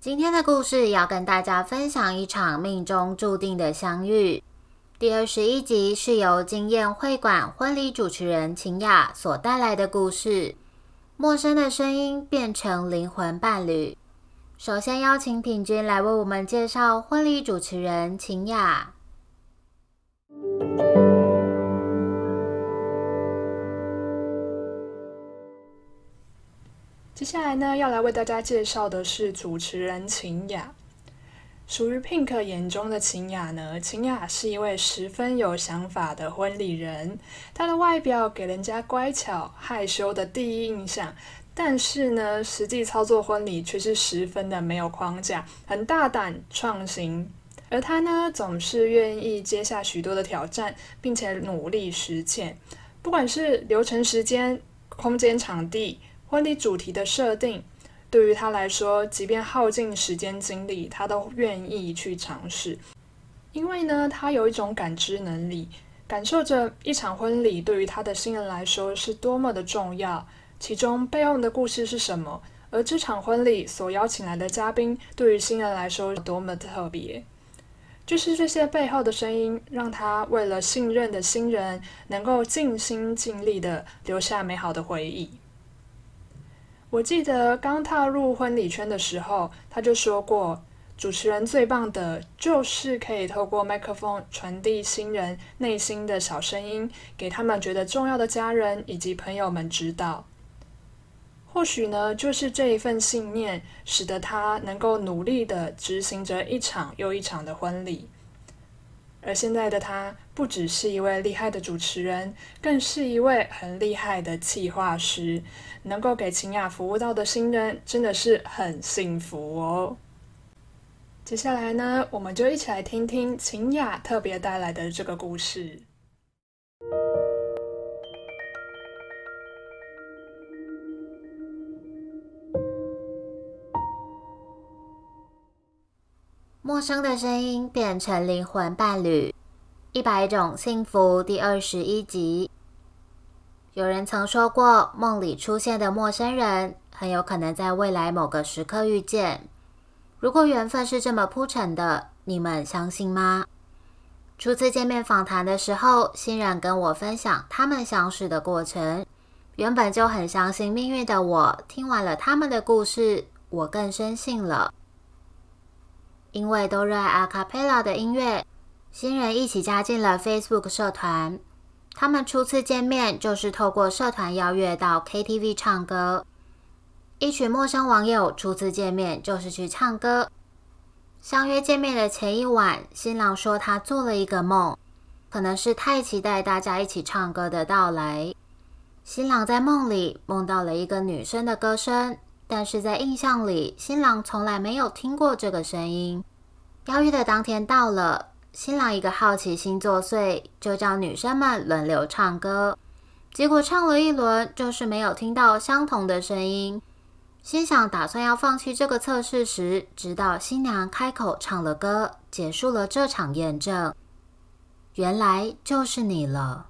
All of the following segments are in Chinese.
今天的故事要跟大家分享一场命中注定的相遇。第二十一集是由经验会馆婚礼主持人秦雅所带来的故事。陌生的声音变成灵魂伴侣。首先邀请品君来为我们介绍婚礼主持人秦雅。接下来呢，要来为大家介绍的是主持人秦雅。属于 Pink 眼中的秦雅呢，秦雅是一位十分有想法的婚礼人。她的外表给人家乖巧害羞的第一印象，但是呢，实际操作婚礼却是十分的没有框架，很大胆创新。而她呢，总是愿意接下许多的挑战，并且努力实践。不管是流程、时间、空间、场地。婚礼主题的设定，对于他来说，即便耗尽时间精力，他都愿意去尝试。因为呢，他有一种感知能力，感受着一场婚礼对于他的新人来说是多么的重要，其中背后的故事是什么，而这场婚礼所邀请来的嘉宾对于新人来说多么特别。就是这些背后的声音，让他为了信任的新人，能够尽心尽力的留下美好的回忆。我记得刚踏入婚礼圈的时候，他就说过，主持人最棒的就是可以透过麦克风传递新人内心的小声音，给他们觉得重要的家人以及朋友们知道。或许呢，就是这一份信念，使得他能够努力的执行着一场又一场的婚礼。而现在的他，不只是一位厉害的主持人，更是一位很厉害的企划师。能够给秦雅服务到的新人，真的是很幸福哦。接下来呢，我们就一起来听听秦雅特别带来的这个故事。陌生的声音变成灵魂伴侣，一百种幸福第二十一集。有人曾说过，梦里出现的陌生人很有可能在未来某个时刻遇见。如果缘分是这么铺陈的，你们相信吗？初次见面访谈的时候，欣然跟我分享他们相识的过程。原本就很相信命运的我，听完了他们的故事，我更深信了。因为都热爱阿卡贝拉的音乐，新人一起加进了 Facebook 社团。他们初次见面就是透过社团邀约到 KTV 唱歌。一群陌生网友初次见面就是去唱歌。相约见面的前一晚，新郎说他做了一个梦，可能是太期待大家一起唱歌的到来。新郎在梦里梦到了一个女生的歌声。但是在印象里，新郎从来没有听过这个声音。邀约的当天到了，新郎一个好奇心作祟，就叫女生们轮流唱歌。结果唱了一轮，就是没有听到相同的声音。心想打算要放弃这个测试时，直到新娘开口唱了歌，结束了这场验证。原来就是你了。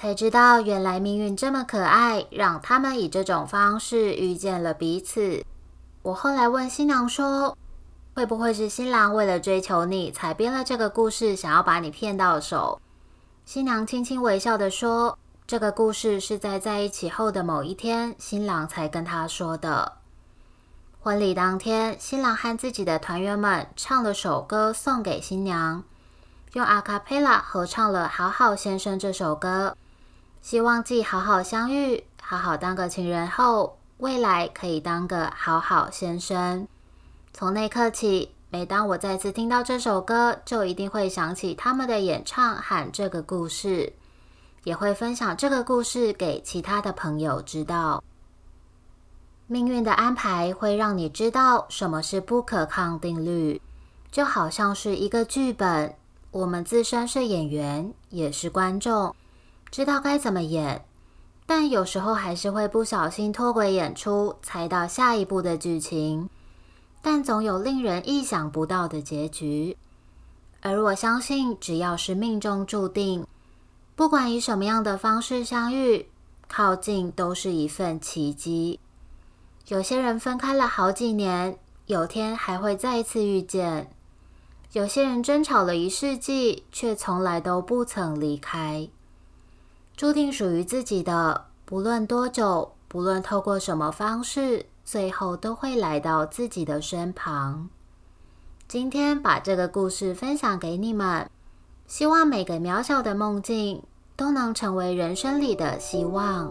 才知道，原来命运这么可爱，让他们以这种方式遇见了彼此。我后来问新娘说：“会不会是新郎为了追求你才编了这个故事，想要把你骗到手？”新娘轻轻微笑的说：“这个故事是在在一起后的某一天，新郎才跟她说的。”婚礼当天，新郎和自己的团员们唱了首歌送给新娘，用阿卡贝拉合唱了《好好先生》这首歌。希望既好好相遇，好好当个情人后，未来可以当个好好先生。从那刻起，每当我再次听到这首歌，就一定会想起他们的演唱和这个故事，也会分享这个故事给其他的朋友知道。命运的安排会让你知道什么是不可抗定律，就好像是一个剧本，我们自身是演员，也是观众，知道该怎么演，但有时候还是会不小心脱轨演出，猜到下一步的剧情，但总有令人意想不到的结局。而我相信，只要是命中注定，不管以什么样的方式相遇、靠近，都是一份奇迹。有些人分开了好几年，有天还会再一次遇见；有些人争吵了一世纪，却从来都不曾离开。注定属于自己的，不论多久，不论透过什么方式，最后都会来到自己的身旁。今天把这个故事分享给你们，希望每个渺小的梦境都能成为人生里的希望。